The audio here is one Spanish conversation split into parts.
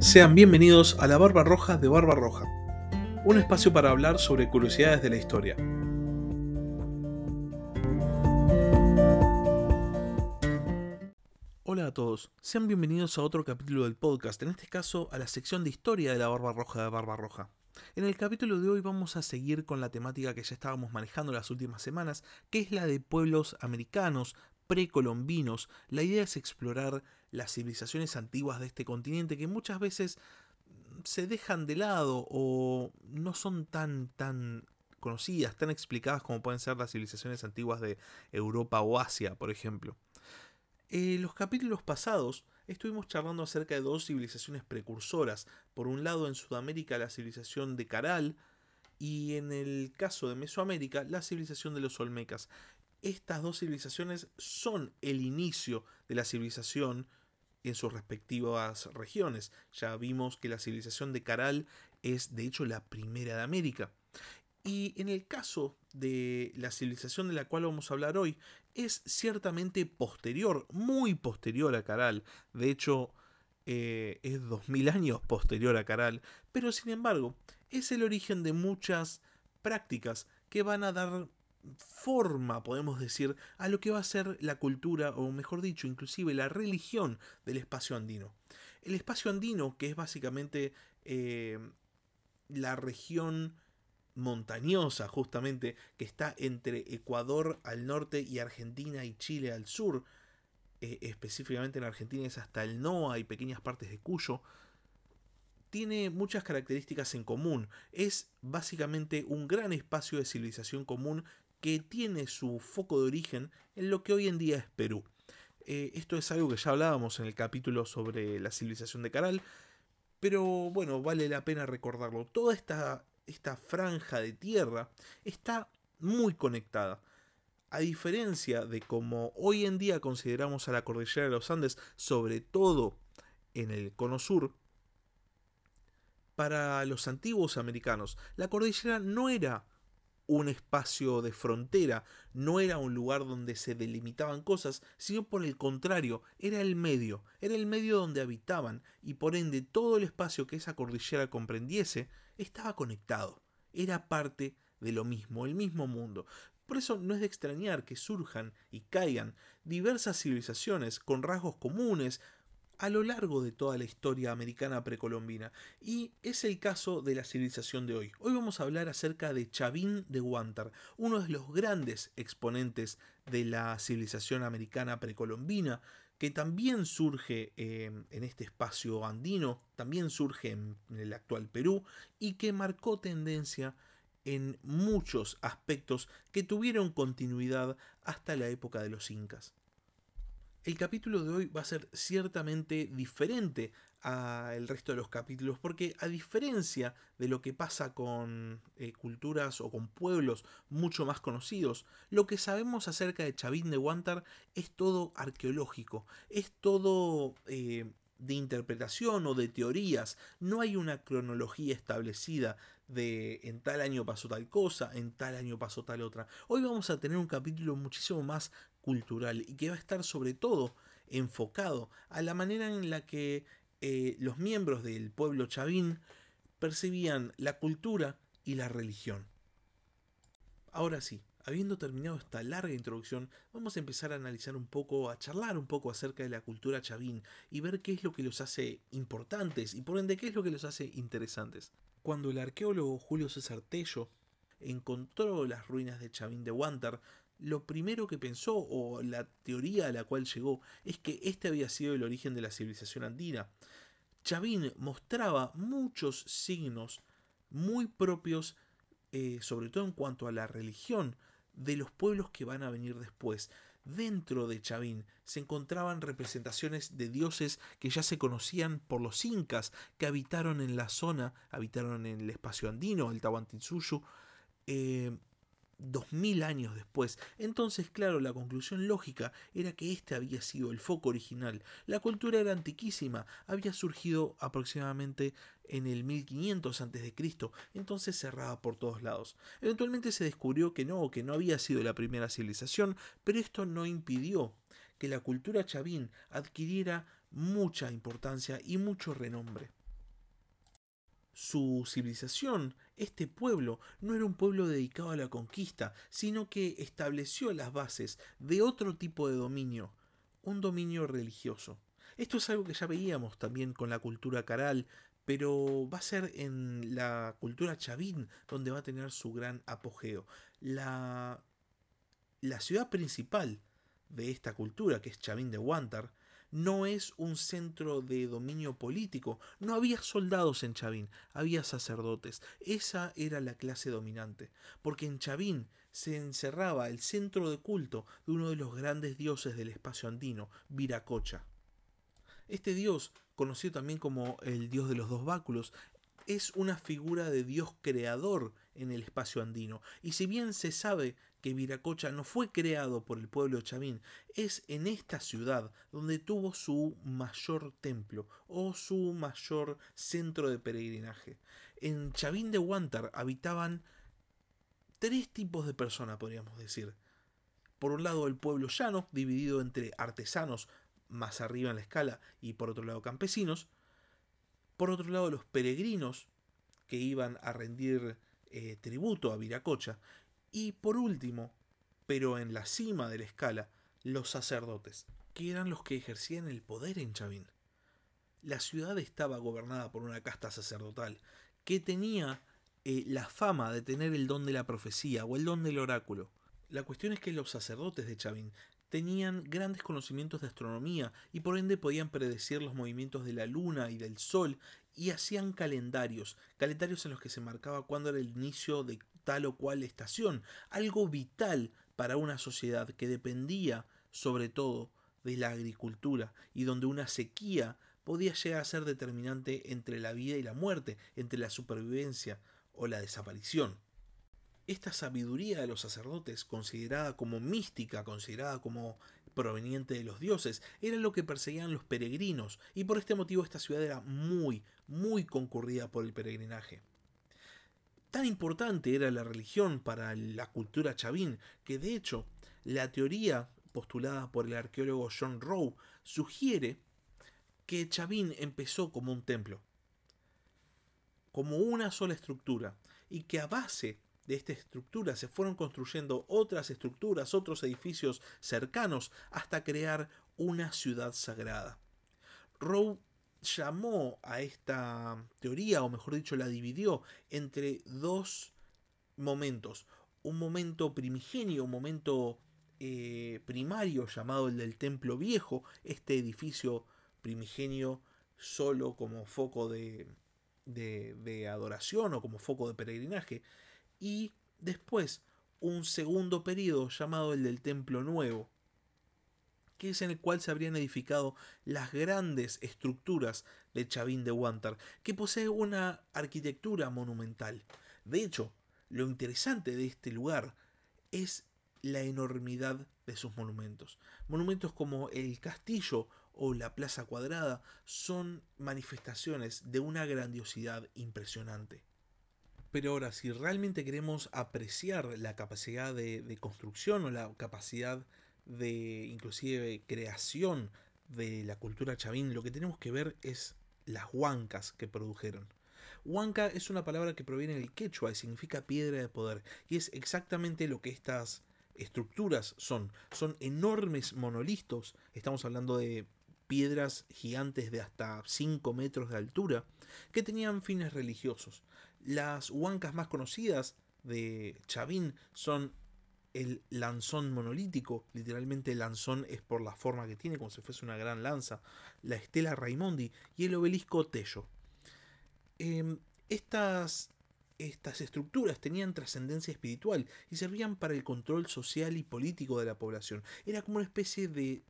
Sean bienvenidos a la Barba Roja de Barba Roja, un espacio para hablar sobre curiosidades de la historia. Hola a todos, sean bienvenidos a otro capítulo del podcast, en este caso a la sección de historia de la Barba Roja de Barba Roja. En el capítulo de hoy vamos a seguir con la temática que ya estábamos manejando las últimas semanas, que es la de pueblos americanos, precolombinos. La idea es explorar las civilizaciones antiguas de este continente que muchas veces se dejan de lado o no son tan tan conocidas, tan explicadas como pueden ser las civilizaciones antiguas de Europa o Asia, por ejemplo. En los capítulos pasados estuvimos charlando acerca de dos civilizaciones precursoras. Por un lado, en Sudamérica, la civilización de Caral, y en el caso de Mesoamérica, la civilización de los Olmecas. Estas dos civilizaciones son el inicio de la civilización en sus respectivas regiones. Ya vimos que la civilización de Caral es de hecho la primera de América. Y en el caso de la civilización de la cual vamos a hablar hoy, es ciertamente posterior, muy posterior a Caral. De hecho, eh, es 2000 años posterior a Caral. Pero sin embargo, es el origen de muchas prácticas que van a dar forma, podemos decir, a lo que va a ser la cultura, o mejor dicho, inclusive la religión del espacio andino. El espacio andino, que es básicamente eh, la región montañosa justamente que está entre Ecuador al norte y Argentina y Chile al sur, eh, específicamente en Argentina es hasta el NOA y pequeñas partes de Cuyo, tiene muchas características en común. Es básicamente un gran espacio de civilización común que tiene su foco de origen en lo que hoy en día es Perú. Eh, esto es algo que ya hablábamos en el capítulo sobre la civilización de Caral, pero bueno, vale la pena recordarlo. Toda esta, esta franja de tierra está muy conectada. A diferencia de como hoy en día consideramos a la cordillera de los Andes, sobre todo en el cono sur, para los antiguos americanos, la cordillera no era un espacio de frontera, no era un lugar donde se delimitaban cosas, sino por el contrario, era el medio, era el medio donde habitaban, y por ende todo el espacio que esa cordillera comprendiese estaba conectado, era parte de lo mismo, el mismo mundo. Por eso no es de extrañar que surjan y caigan diversas civilizaciones con rasgos comunes, a lo largo de toda la historia americana precolombina, y es el caso de la civilización de hoy. Hoy vamos a hablar acerca de Chavín de Guantar, uno de los grandes exponentes de la civilización americana precolombina, que también surge eh, en este espacio andino, también surge en el actual Perú, y que marcó tendencia en muchos aspectos que tuvieron continuidad hasta la época de los incas. El capítulo de hoy va a ser ciertamente diferente al resto de los capítulos porque a diferencia de lo que pasa con eh, culturas o con pueblos mucho más conocidos, lo que sabemos acerca de Chavín de Guantar es todo arqueológico, es todo eh, de interpretación o de teorías, no hay una cronología establecida de en tal año pasó tal cosa, en tal año pasó tal otra. Hoy vamos a tener un capítulo muchísimo más cultural y que va a estar sobre todo enfocado a la manera en la que eh, los miembros del pueblo chavín percibían la cultura y la religión. Ahora sí, habiendo terminado esta larga introducción, vamos a empezar a analizar un poco, a charlar un poco acerca de la cultura chavín y ver qué es lo que los hace importantes y por ende qué es lo que los hace interesantes. Cuando el arqueólogo Julio César Tello encontró las ruinas de Chavín de Huántar, lo primero que pensó, o la teoría a la cual llegó, es que este había sido el origen de la civilización andina. Chavín mostraba muchos signos muy propios, eh, sobre todo en cuanto a la religión, de los pueblos que van a venir después. Dentro de Chavín se encontraban representaciones de dioses que ya se conocían por los incas que habitaron en la zona, habitaron en el espacio andino, el Tahuantinsuyo, eh, dos mil años después. Entonces, claro, la conclusión lógica era que este había sido el foco original. La cultura era antiquísima, había surgido aproximadamente en el 1500 a.C., entonces cerrada por todos lados. Eventualmente se descubrió que no, que no había sido la primera civilización, pero esto no impidió que la cultura chavín adquiriera mucha importancia y mucho renombre. Su civilización, este pueblo, no era un pueblo dedicado a la conquista, sino que estableció las bases de otro tipo de dominio, un dominio religioso. Esto es algo que ya veíamos también con la cultura caral, pero va a ser en la cultura chavín donde va a tener su gran apogeo. La, la ciudad principal de esta cultura, que es Chavín de Huántar, no es un centro de dominio político. No había soldados en Chavín, había sacerdotes. Esa era la clase dominante, porque en Chavín se encerraba el centro de culto de uno de los grandes dioses del espacio andino, Viracocha. Este dios, conocido también como el dios de los dos báculos, es una figura de dios creador en el espacio andino. Y si bien se sabe que Viracocha no fue creado por el pueblo Chavín, es en esta ciudad donde tuvo su mayor templo o su mayor centro de peregrinaje. En Chavín de Huántar habitaban tres tipos de personas, podríamos decir. Por un lado el pueblo llano, dividido entre artesanos más arriba en la escala y por otro lado campesinos. Por otro lado los peregrinos que iban a rendir eh, tributo a Viracocha. Y por último, pero en la cima de la escala, los sacerdotes, que eran los que ejercían el poder en Chavín. La ciudad estaba gobernada por una casta sacerdotal que tenía eh, la fama de tener el don de la profecía o el don del oráculo. La cuestión es que los sacerdotes de Chavín tenían grandes conocimientos de astronomía y por ende podían predecir los movimientos de la luna y del sol y hacían calendarios, calendarios en los que se marcaba cuándo era el inicio de tal o cual estación, algo vital para una sociedad que dependía sobre todo de la agricultura y donde una sequía podía llegar a ser determinante entre la vida y la muerte, entre la supervivencia o la desaparición. Esta sabiduría de los sacerdotes, considerada como mística, considerada como proveniente de los dioses, era lo que perseguían los peregrinos, y por este motivo esta ciudad era muy, muy concurrida por el peregrinaje. Tan importante era la religión para la cultura chavín que de hecho la teoría postulada por el arqueólogo John Rowe sugiere que Chavín empezó como un templo, como una sola estructura, y que a base de esta estructura se fueron construyendo otras estructuras, otros edificios cercanos, hasta crear una ciudad sagrada. Rowe llamó a esta teoría, o mejor dicho, la dividió entre dos momentos. Un momento primigenio, un momento eh, primario llamado el del Templo Viejo, este edificio primigenio solo como foco de, de adoración o como foco de peregrinaje. Y después un segundo periodo llamado el del Templo Nuevo, que es en el cual se habrían edificado las grandes estructuras de Chavín de Huántar, que posee una arquitectura monumental. De hecho, lo interesante de este lugar es la enormidad de sus monumentos. Monumentos como el castillo o la plaza cuadrada son manifestaciones de una grandiosidad impresionante. Pero ahora, si realmente queremos apreciar la capacidad de, de construcción o la capacidad de inclusive creación de la cultura chavín, lo que tenemos que ver es las huancas que produjeron. Huanca es una palabra que proviene del quechua y significa piedra de poder, y es exactamente lo que estas estructuras son. Son enormes monolitos, estamos hablando de piedras gigantes de hasta 5 metros de altura, que tenían fines religiosos. Las huancas más conocidas de Chavín son el lanzón monolítico, literalmente el lanzón es por la forma que tiene, como si fuese una gran lanza, la estela Raimondi y el obelisco Tello. Em, estas, estas estructuras tenían trascendencia espiritual y servían para el control social y político de la población. Era como una especie de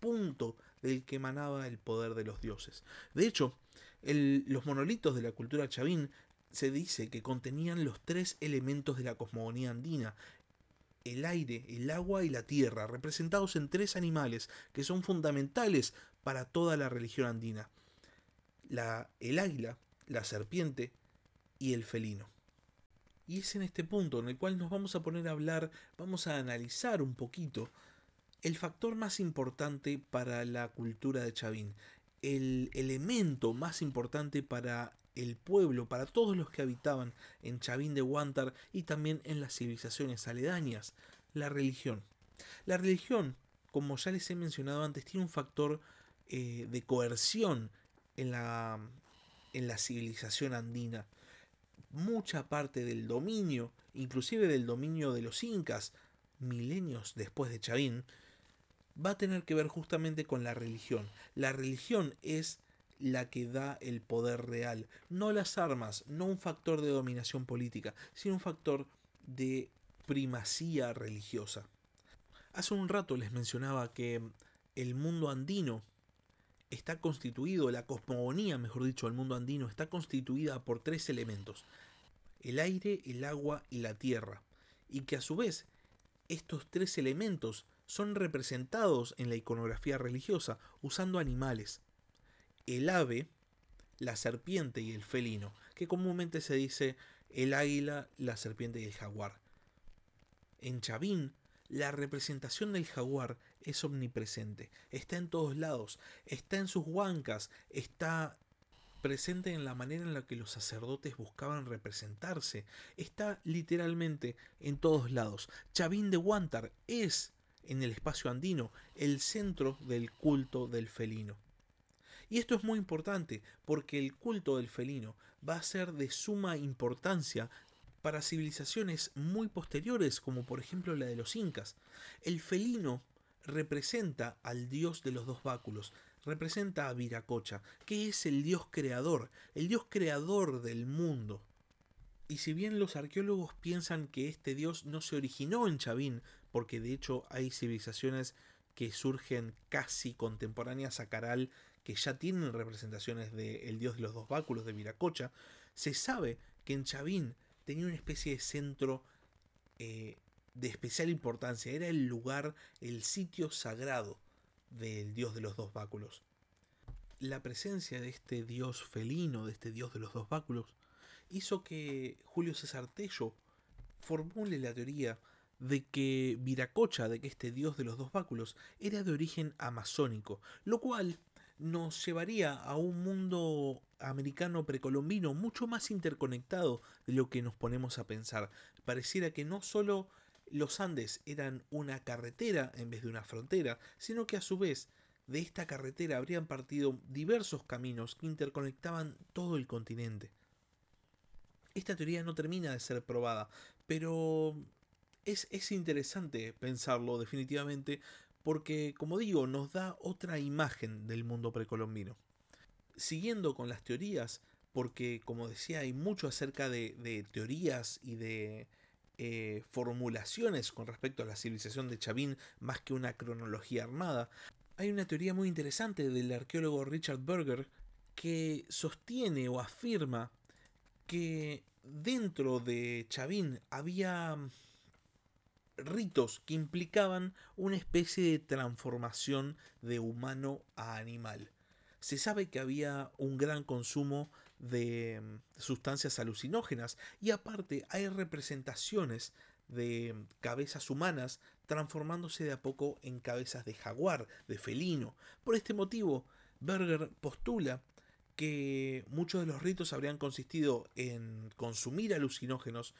punto del que emanaba el poder de los dioses. De hecho, los monolitos de la cultura chavín se dice que contenían los tres elementos de la cosmogonía andina, el aire, el agua y la tierra, representados en tres animales que son fundamentales para toda la religión andina. La, el águila, la serpiente y el felino. Y es en este punto en el cual nos vamos a poner a hablar, vamos a analizar un poquito el factor más importante para la cultura de Chavín, el elemento más importante para el pueblo, para todos los que habitaban en Chavín de Huántar y también en las civilizaciones aledañas, la religión. La religión, como ya les he mencionado antes, tiene un factor eh, de coerción en la, en la civilización andina. Mucha parte del dominio, inclusive del dominio de los incas, milenios después de Chavín, va a tener que ver justamente con la religión. La religión es la que da el poder real, no las armas, no un factor de dominación política, sino un factor de primacía religiosa. Hace un rato les mencionaba que el mundo andino está constituido, la cosmogonía, mejor dicho, el mundo andino está constituida por tres elementos, el aire, el agua y la tierra, y que a su vez estos tres elementos son representados en la iconografía religiosa usando animales, el ave, la serpiente y el felino, que comúnmente se dice el águila, la serpiente y el jaguar. En Chavín, la representación del jaguar es omnipresente, está en todos lados, está en sus huancas, está presente en la manera en la que los sacerdotes buscaban representarse, está literalmente en todos lados. Chavín de Huántar es, en el espacio andino, el centro del culto del felino. Y esto es muy importante porque el culto del felino va a ser de suma importancia para civilizaciones muy posteriores, como por ejemplo la de los incas. El felino representa al dios de los dos báculos, representa a Viracocha, que es el dios creador, el dios creador del mundo. Y si bien los arqueólogos piensan que este dios no se originó en Chavín, porque de hecho hay civilizaciones que surgen casi contemporáneas a Caral que ya tienen representaciones del dios de los dos báculos de Viracocha, se sabe que en Chavín tenía una especie de centro eh, de especial importancia, era el lugar, el sitio sagrado del dios de los dos báculos. La presencia de este dios felino, de este dios de los dos báculos, hizo que Julio César Tello formule la teoría de que Viracocha, de que este dios de los dos báculos, era de origen amazónico, lo cual nos llevaría a un mundo americano precolombino mucho más interconectado de lo que nos ponemos a pensar. Pareciera que no solo los Andes eran una carretera en vez de una frontera, sino que a su vez de esta carretera habrían partido diversos caminos que interconectaban todo el continente. Esta teoría no termina de ser probada, pero es, es interesante pensarlo definitivamente porque, como digo, nos da otra imagen del mundo precolombino. Siguiendo con las teorías, porque, como decía, hay mucho acerca de, teorías y de eh, formulaciones con respecto a la civilización de Chavín más que una cronología armada, hay una teoría muy interesante del arqueólogo Richard Berger que sostiene o afirma que dentro de Chavín había ritos que implicaban una especie de transformación de humano a animal. Se sabe que había un gran consumo de mm, sustancias alucinógenas y aparte hay representaciones de cabezas humanas transformándose de a poco en cabezas de jaguar, de felino. Por este motivo, Berger postula que muchos de los ritos habrían consistido en consumir alucinógenos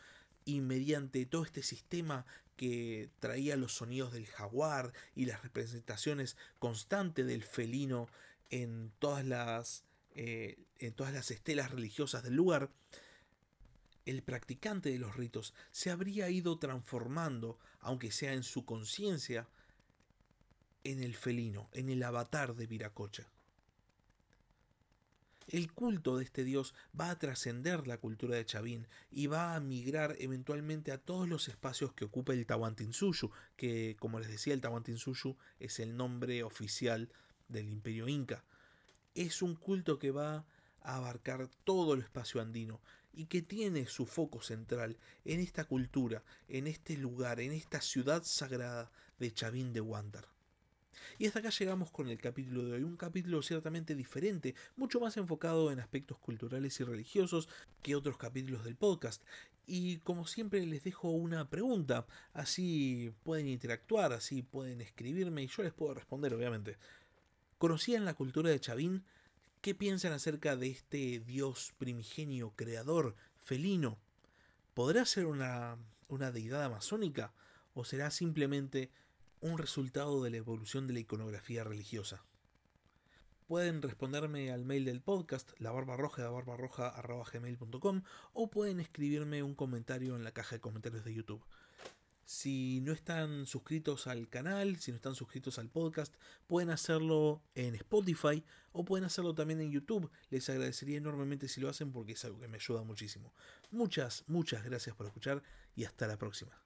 y mediante todo este sistema que traía los sonidos del jaguar y las representaciones constantes del felino en todas las, eh, en todas las estelas religiosas del lugar, el practicante de los ritos se habría ido transformando, aunque sea en su conciencia, en el felino, en el avatar de Viracocha. El culto de este dios va a trascender la cultura de Chavín y va a migrar eventualmente a todos los espacios que ocupa el Tahuantinsuyu, que como les decía el Tahuantinsuyu es el nombre oficial del imperio inca. Es un culto que va a abarcar todo el espacio andino y que tiene su foco central en esta cultura, en este lugar, en esta ciudad sagrada de Chavín de Huántar. Y hasta acá llegamos con el capítulo de hoy, un capítulo ciertamente diferente, mucho más enfocado en aspectos culturales y religiosos que otros capítulos del podcast. Y como siempre les dejo una pregunta, así pueden interactuar, así pueden escribirme y yo les puedo responder, obviamente. ¿Conocían la cultura de Chavín? ¿Qué piensan acerca de este dios primigenio, creador, felino? ¿Podrá ser una, una deidad amazónica o será simplemente un resultado de la evolución de la iconografía religiosa? Pueden responderme al mail del podcast, la barbarroja de barbarroja.gmail.com o pueden escribirme un comentario en la caja de comentarios de YouTube. Si no están suscritos al canal, si no están suscritos al podcast, pueden hacerlo en Spotify o pueden hacerlo también en YouTube. Les agradecería enormemente si lo hacen porque es algo que me ayuda muchísimo. Muchas, muchas gracias por escuchar y hasta la próxima.